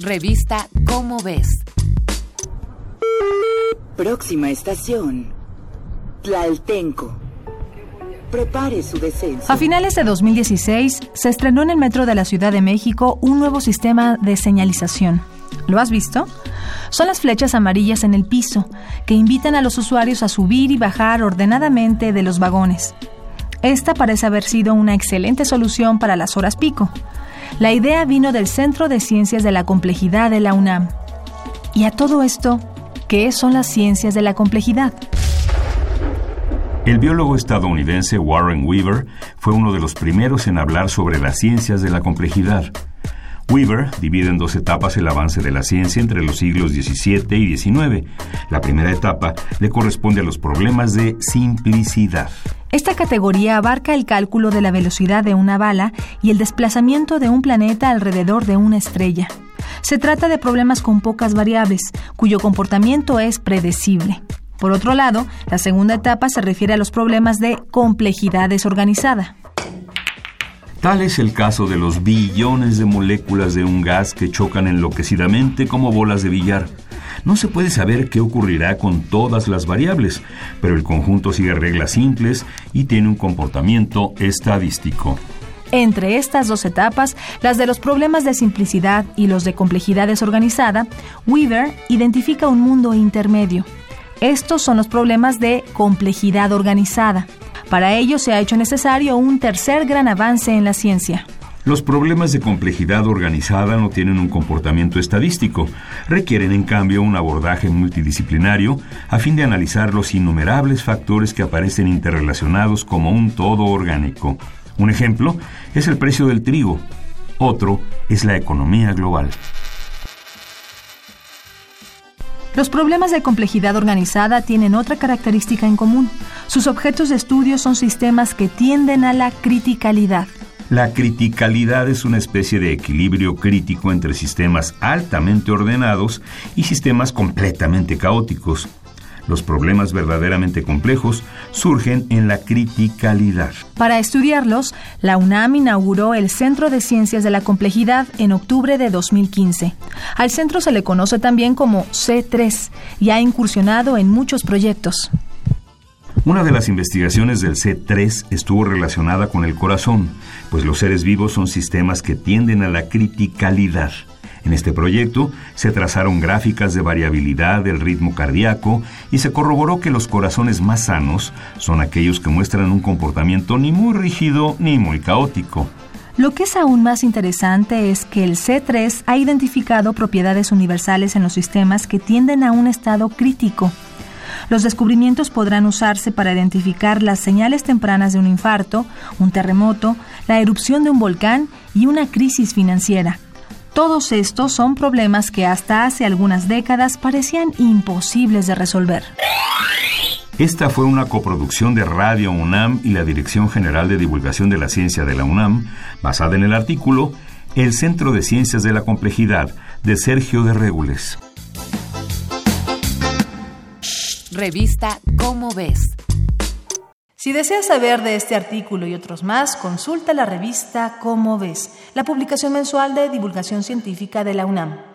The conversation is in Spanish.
Revista Cómo ves. Próxima estación. Tlaltenco. Prepare su descenso. A finales de 2016 se estrenó en el metro de la Ciudad de México un nuevo sistema de señalización. ¿Lo has visto? Son las flechas amarillas en el piso, que invitan a los usuarios a subir y bajar ordenadamente de los vagones. Esta parece haber sido una excelente solución para las horas pico. La idea vino del Centro de Ciencias de la Complejidad de la UNAM. Y a todo esto, ¿qué son las ciencias de la complejidad? El biólogo estadounidense Warren Weaver fue uno de los primeros en hablar sobre las ciencias de la complejidad. Weaver divide en dos etapas el avance de la ciencia entre los siglos XVII y XIX. La primera etapa le corresponde a los problemas de simplicidad. Esta categoría abarca el cálculo de la velocidad de una bala y el desplazamiento de un planeta alrededor de una estrella. Se trata de problemas con pocas variables, cuyo comportamiento es predecible. Por otro lado, la segunda etapa se refiere a los problemas de complejidad desorganizada. Tal es el caso de los billones de moléculas de un gas que chocan enloquecidamente como bolas de billar. No se puede saber qué ocurrirá con todas las variables, pero el conjunto sigue reglas simples y tiene un comportamiento estadístico. Entre estas dos etapas, las de los problemas de simplicidad y los de complejidad desorganizada, Weaver identifica un mundo intermedio, estos son los problemas de complejidad organizada. Para ello se ha hecho necesario un tercer gran avance en la ciencia. Los problemas de complejidad organizada no tienen un comportamiento estadístico, requieren en cambio un abordaje multidisciplinario a fin de analizar los innumerables factores que aparecen interrelacionados como un todo orgánico. Un ejemplo es el precio del trigo, otro es la economía global. Los problemas de complejidad organizada tienen otra característica en común. Sus objetos de estudio son sistemas que tienden a la criticalidad. La criticalidad es una especie de equilibrio crítico entre sistemas altamente ordenados y sistemas completamente caóticos. Los problemas verdaderamente complejos surgen en la criticalidad. Para estudiarlos, la UNAM inauguró el Centro de Ciencias de la Complejidad en octubre de 2015. Al centro se le conoce también como C3 y ha incursionado en muchos proyectos. Una de las investigaciones del C3 estuvo relacionada con el corazón, pues los seres vivos son sistemas que tienden a la criticalidad. En este proyecto se trazaron gráficas de variabilidad del ritmo cardíaco y se corroboró que los corazones más sanos son aquellos que muestran un comportamiento ni muy rígido ni muy caótico. Lo que es aún más interesante es que el C3 ha identificado propiedades universales en los sistemas que tienden a un estado crítico. Los descubrimientos podrán usarse para identificar las señales tempranas de un infarto, un terremoto, la erupción de un volcán y una crisis financiera. Todos estos son problemas que hasta hace algunas décadas parecían imposibles de resolver. Esta fue una coproducción de Radio UNAM y la Dirección General de Divulgación de la Ciencia de la UNAM, basada en el artículo El Centro de Ciencias de la Complejidad de Sergio de Regules. Revista Cómo ves. Si deseas saber de este artículo y otros más, consulta la revista Cómo ves, la publicación mensual de divulgación científica de la UNAM.